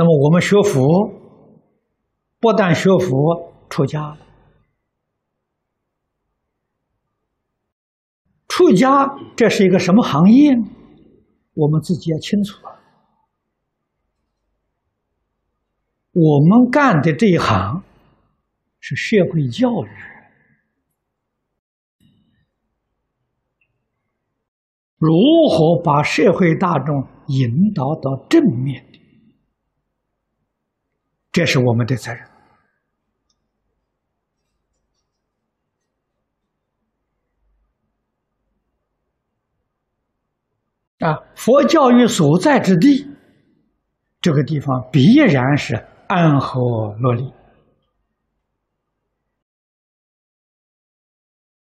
那么我们学佛，不但学佛，出家。出家这是一个什么行业？我们自己要清楚啊。我们干的这一行是社会教育，如何把社会大众引导到正面，这是我们的责任。啊，佛教育所在之地，这个地方必然是。安和乐利。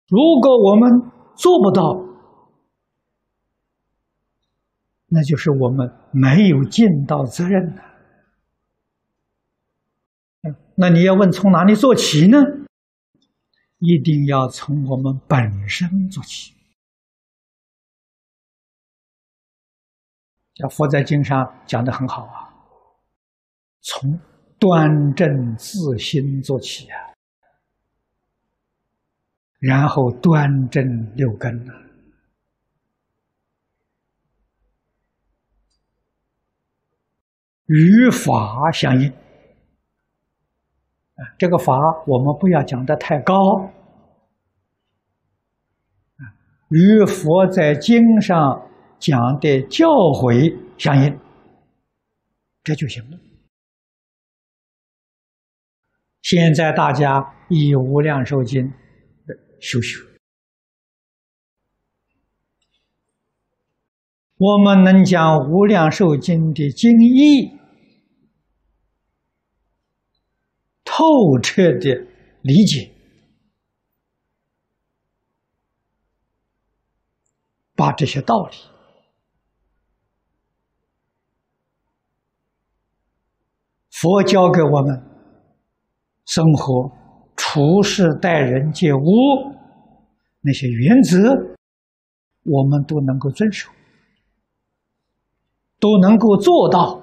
如果我们做不到，那就是我们没有尽到责任的。那你要问从哪里做起呢？一定要从我们本身做起。这佛在经上讲的很好啊，从。端正自心做起啊，然后端正六根啊，与法相应。这个法我们不要讲的太高，与佛在经上讲的教诲相应，这就行了。现在大家以《无量寿经》修学，我们能将《无量寿经》的经义透彻的理解，把这些道理，佛教给我们。生活、处事、待人接物，那些原则，我们都能够遵守，都能够做到，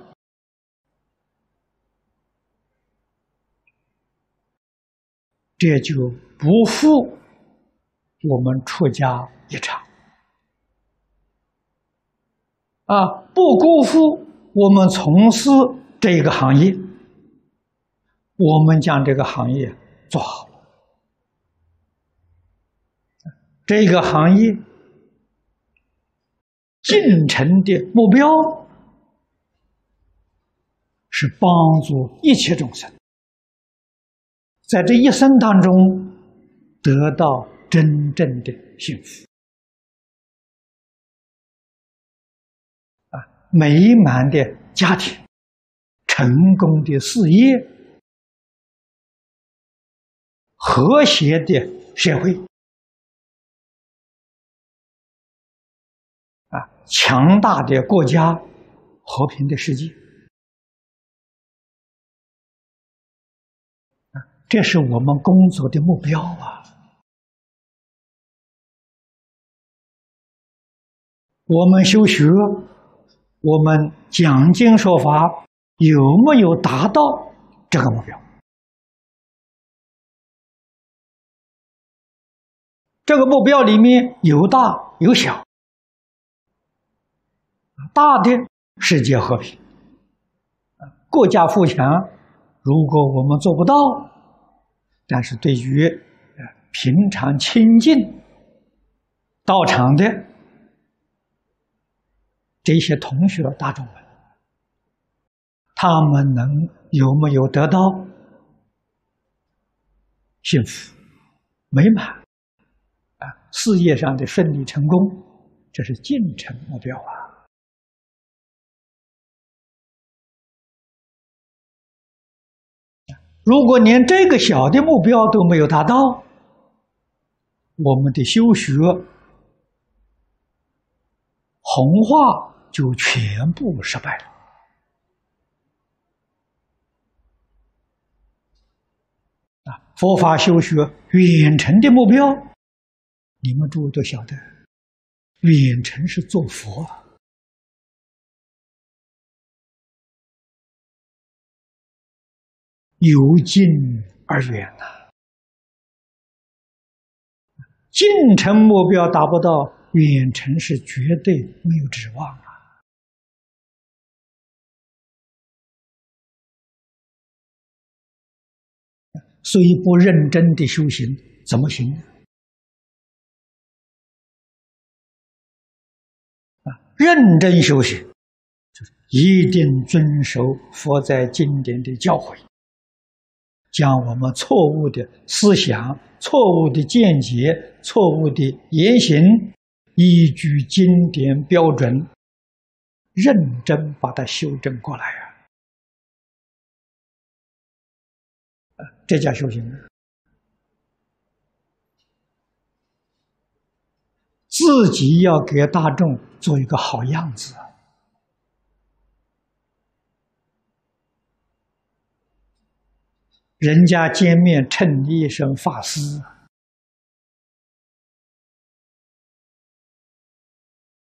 这就不负我们出家一场啊！不辜负我们从事这个行业。我们将这个行业做好，这个行业进程的目标是帮助一切众生在这一生当中得到真正的幸福啊，美满的家庭，成功的事业。和谐的社会，啊，强大的国家，和平的世界，这是我们工作的目标啊。我们修学，我们讲经说法，有没有达到这个目标？这个目标里面有大有小，大的世界和平，国家富强。如果我们做不到，但是对于平常亲近到场的这些同学大众们，他们能有没有得到幸福美满啊？事业上的顺利成功，这是进程目标啊！如果连这个小的目标都没有达到，我们的修学弘化就全部失败了啊！佛法修学远程的目标。你们诸位都晓得，远程是做佛。由近而远呐。近程目标达不到，远程是绝对没有指望啊。所以，不认真的修行怎么行？啊，认真修行，就一定遵守佛在经典的教诲，将我们错误的思想、错误的见解、错误的言行，依据经典标准，认真把它修正过来啊。这叫修行，自己要给大众做一个好样子。人家见面称你一声法师，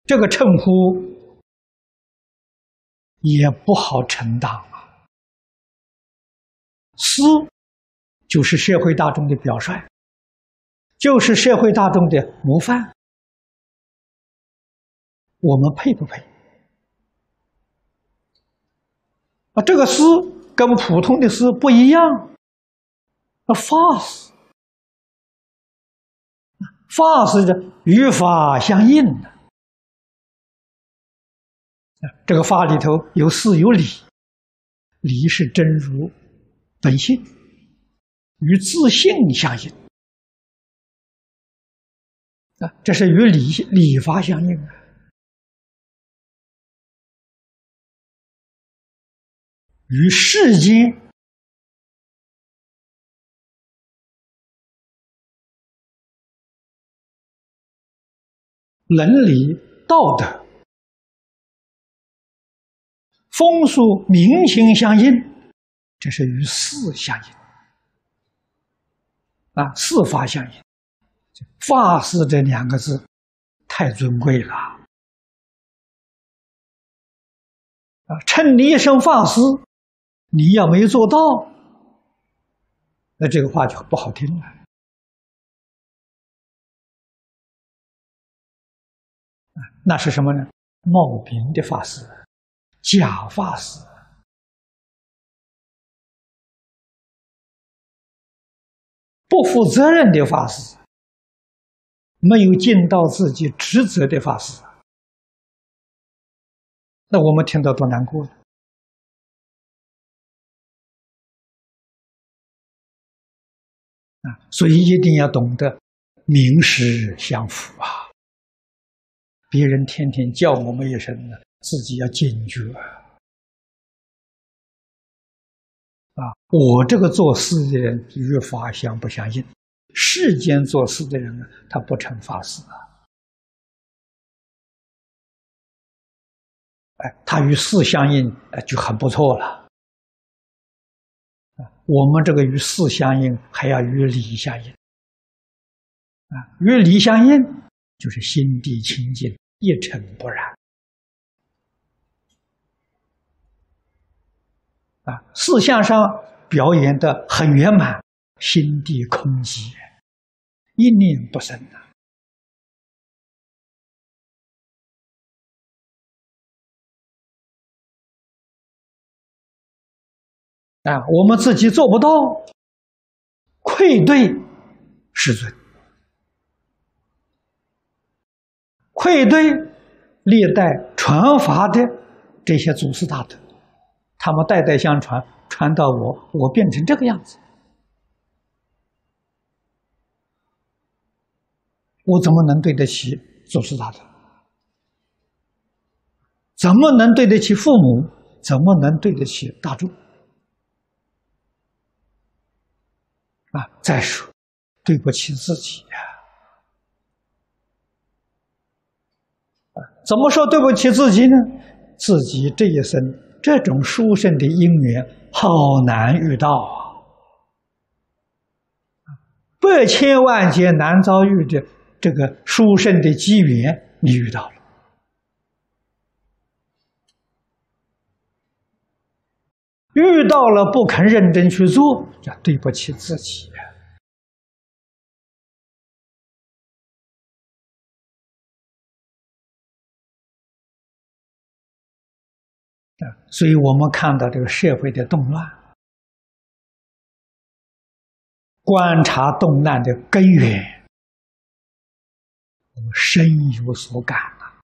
这个称呼也不好承当啊，师。就是社会大众的表率，就是社会大众的模范，我们配不配？啊，这个诗跟普通的诗不一样，啊，法师，法师的与法相应的，这个法里头有事有理，理是真如本性。与自信相应啊，这是与理理法相应啊。与世间伦理道德、风俗民情相应，这是与事相应。啊，四法相应，法师这两个字太尊贵了。啊，称你一声法师，你要没做到，那这个话就不好听了。那是什么呢？冒名的法师，假法师。不负责任的法师，没有尽到自己职责的法师，那我们听到多难过啊！所以一定要懂得名实相符啊！别人天天叫我们一声呢，自己要警觉。啊，我这个做事的人与法相不相应，世间做事的人呢，他不成法事啊。哎，他与事相应，哎，就很不错了。我们这个与事相应，还要与理相应。啊，与理相应，就是心地清净，一尘不染。啊，四相上表演的很圆满，心地空寂，一念不生呐。啊，我们自己做不到，愧对师尊，愧对历代传法的这些祖师大德。他们代代相传，传到我，我变成这个样子，我怎么能对得起祖师大德？怎么能对得起父母？怎么能对得起大众？啊！再说，对不起自己呀！怎么说对不起自己呢？自己这一生。这种殊胜的因缘好难遇到啊！百千万劫难遭遇的这个殊胜的机缘，你遇到了遇到了不肯认真去做，这对不起自己。所以我们看到这个社会的动乱，观察动乱的根源，我们深有所感啊。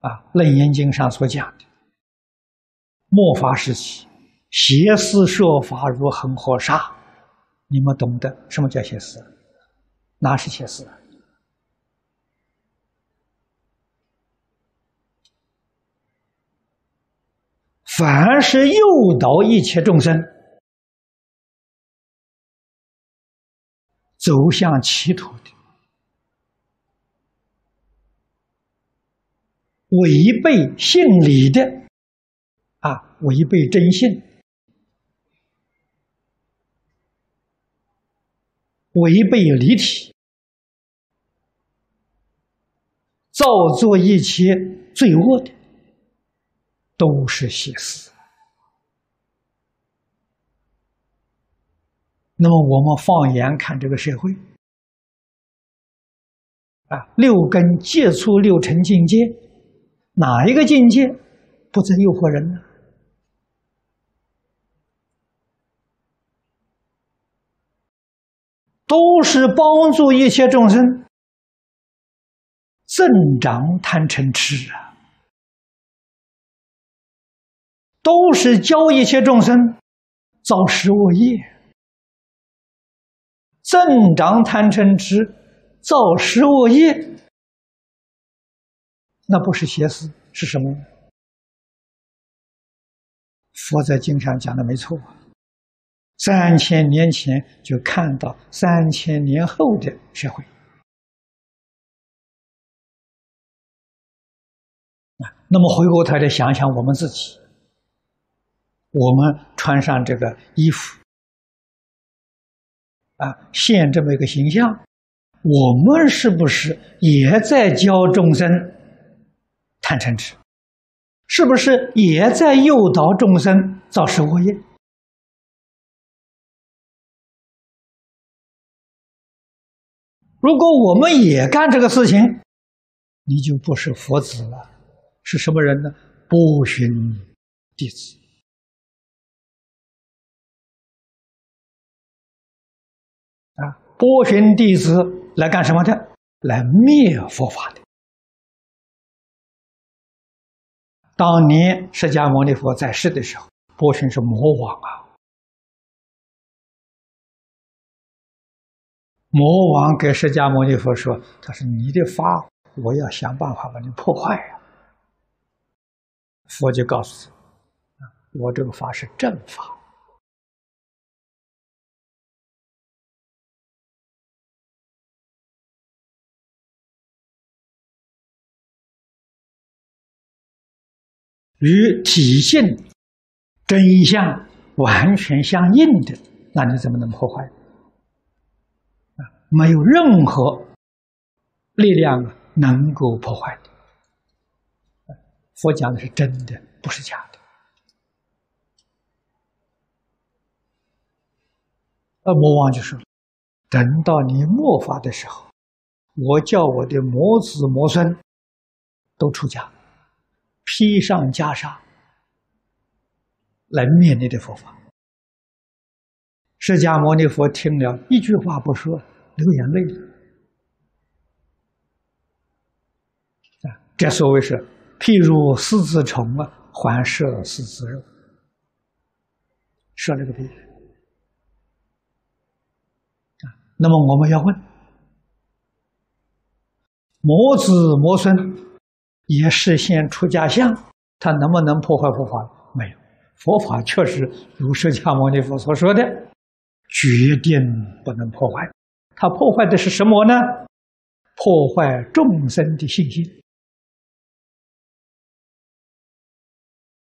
啊，《楞严经》上所讲的，末法时期，邪思说法如恒河沙，你们懂得什么叫邪思？哪是邪思？凡是诱导一切众生走向歧途的、违背信理的啊，违背真信、违背离体、造作一切罪恶的。都是邪思。那么我们放眼看这个社会，啊，六根接触六尘境界，哪一个境界不曾诱惑人呢？都是帮助一切众生增长贪嗔痴啊。都是教一切众生造十恶业，增长贪嗔痴，造十恶业，那不是邪思是什么？佛在经上讲的没错，三千年前就看到三千年后的社会啊。那么回过头来想想我们自己。我们穿上这个衣服，啊，现这么一个形象，我们是不是也在教众生贪嗔痴？是不是也在诱导众生造十恶业？如果我们也干这个事情，你就不是佛子了，是什么人呢？波旬弟子。波旬弟子来干什么的？来灭佛法的。当年释迦牟尼佛在世的时候，波旬是魔王啊。魔王给释迦牟尼佛说：“他说你的法，我要想办法把你破坏呀。”佛就告诉他：“我这个法是正法。”与体性真相完全相应的，那你怎么能破坏？啊，没有任何力量能够破坏的。佛讲的是真的，不是假的。而魔王就说：“等到你末法的时候，我叫我的魔子魔孙都出家。”披上袈裟来灭你的佛法，释迦牟尼佛听了一句话不说，流眼泪了。啊，这所谓是譬如狮子虫啊，还射狮子肉，说了个比喻。啊，那么我们要问：魔子魔孙？也实现出家相，他能不能破坏佛法？没有，佛法确实如释迦牟尼佛所说的，决定不能破坏。他破坏的是什么呢？破坏众生的信心。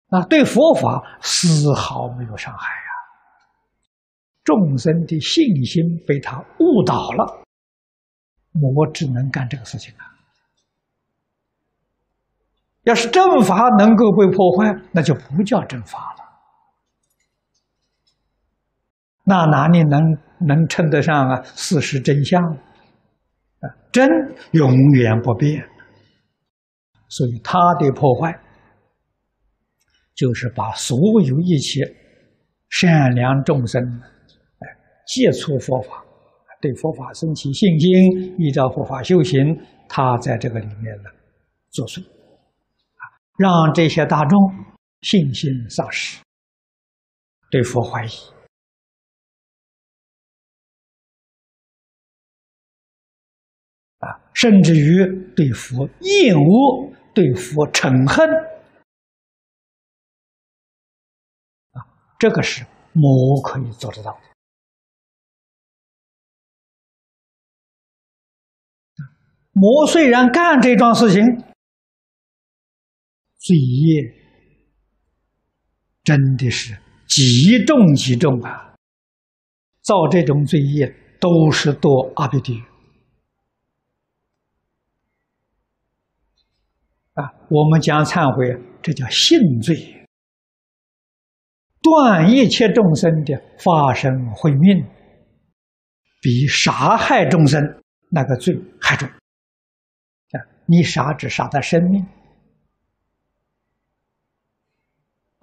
那，对佛法丝毫没有伤害呀。众生的信心被他误导了，我只能干这个事情啊。要是正法能够被破坏，那就不叫正法了。那哪里能能称得上啊？事实真相啊，真永远不变。所以它的破坏，就是把所有一切善良众生，哎，接触佛法，对佛法升起信心，依照佛法修行，他在这个里面呢作祟。让这些大众信心丧失，对佛怀疑，啊，甚至于对佛厌恶，对佛嗔恨，啊，这个是魔可以做得到的。魔虽然干这桩事情。罪业真的是极重极重啊！造这种罪业都是堕阿鼻地狱啊！我们讲忏悔，这叫性罪，断一切众生的发生毁命，比杀害众生那个罪还重啊！你杀只杀他生命。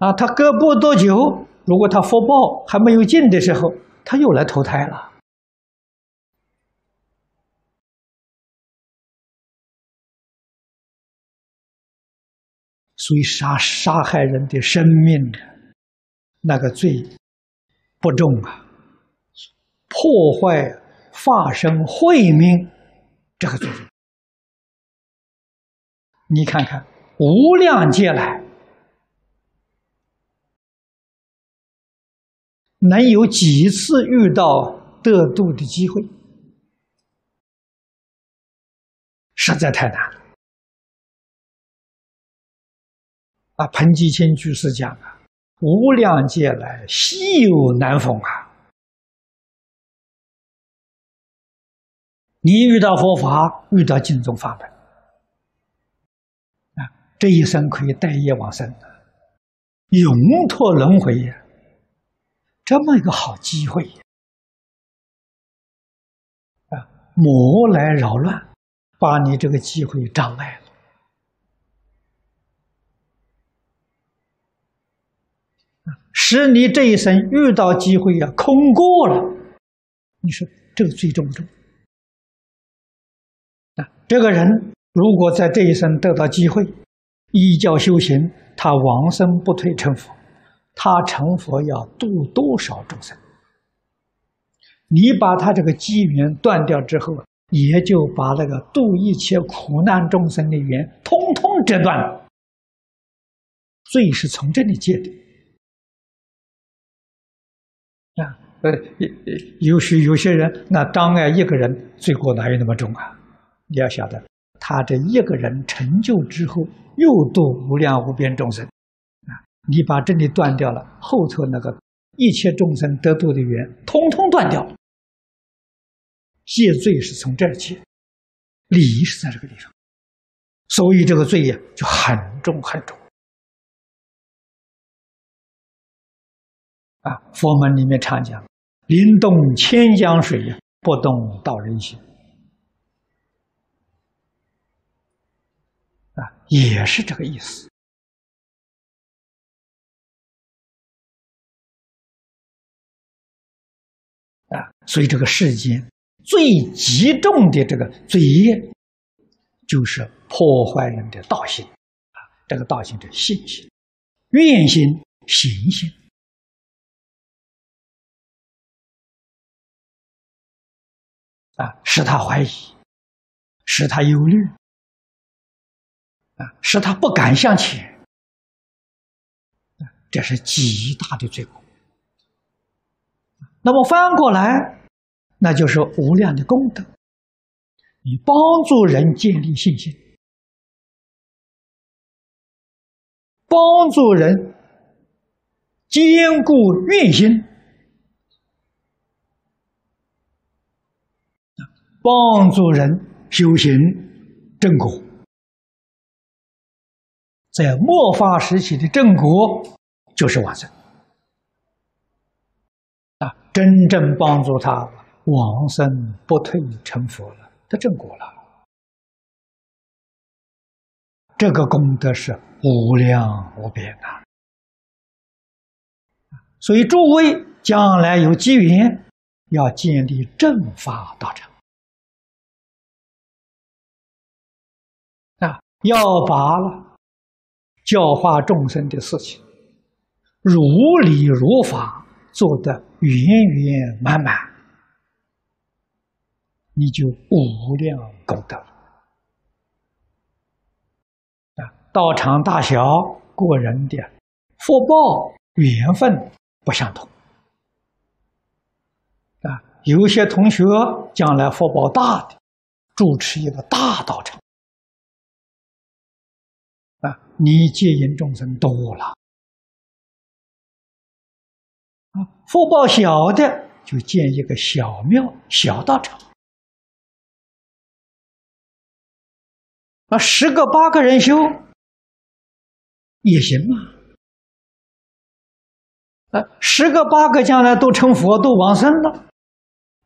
啊，他隔不多久，如果他福报还没有尽的时候，他又来投胎了。所以杀杀害人的生命，那个罪不重啊，破坏发生慧命这个罪，你看看无量劫来。能有几次遇到得度的机会，实在太难了。啊，彭吉清居士讲啊，无量劫来稀有难逢啊！你遇到佛法，遇到净宗法门，啊，这一生可以带业往生，永脱轮回呀！这么一个好机会啊！魔来扰乱，把你这个机会障碍了使你这一生遇到机会呀空过了。你说这个最重不重？啊，这个人如果在这一生得到机会，依教修行，他往生不退成佛。他成佛要度多少众生？你把他这个机缘断掉之后，也就把那个度一切苦难众生的缘通通折断了。罪是从这里借的啊！呃，有许有些人，那障碍一个人罪过哪有那么重啊？你要晓得，他这一个人成就之后，又度无量无边众生。你把这里断掉了，后头那个一切众生得度的缘，通通断掉。戒罪是从这儿起，理是在这个地方，所以这个罪呀就很重很重。啊，佛门里面常讲：“临动千江水呀，不动道人心。”啊，也是这个意思。所以这个世间最极重的这个罪业，就是破坏人的道心。啊，这个道心的信心、愿心、行心啊，使他怀疑，使他忧虑啊，使他不敢向前。这是极大的罪过。那么翻过来，那就是无量的功德。你帮助人建立信心，帮助人坚固愿心，帮助人修行正果。在末法时期的正果就是往生，真正帮助他往生不退成佛了，得正果了。这个功德是无量无边的！所以诸位将来有机缘，要建立正法道场啊，要把教化众生的事情，如理如法做得圆圆满满，你就无量功德。道场大小，个人的福报缘分不相同啊。有些同学将来福报大的，主持一个大道场啊，你接引众生多了啊。福报小的，就建一个小庙、小道场啊，十个八个人修。也行嘛，啊，十个八个将来都成佛都往生了，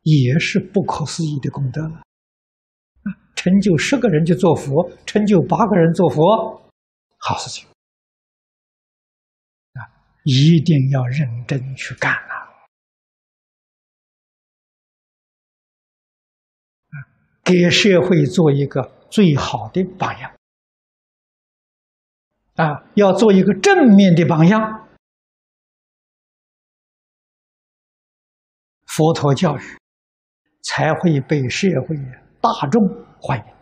也是不可思议的功德了。啊，成就十个人就做佛，成就八个人做佛，好事情。一定要认真去干了！啊，给社会做一个最好的榜样。啊，要做一个正面的榜样，佛陀教育才会被社会大众欢迎。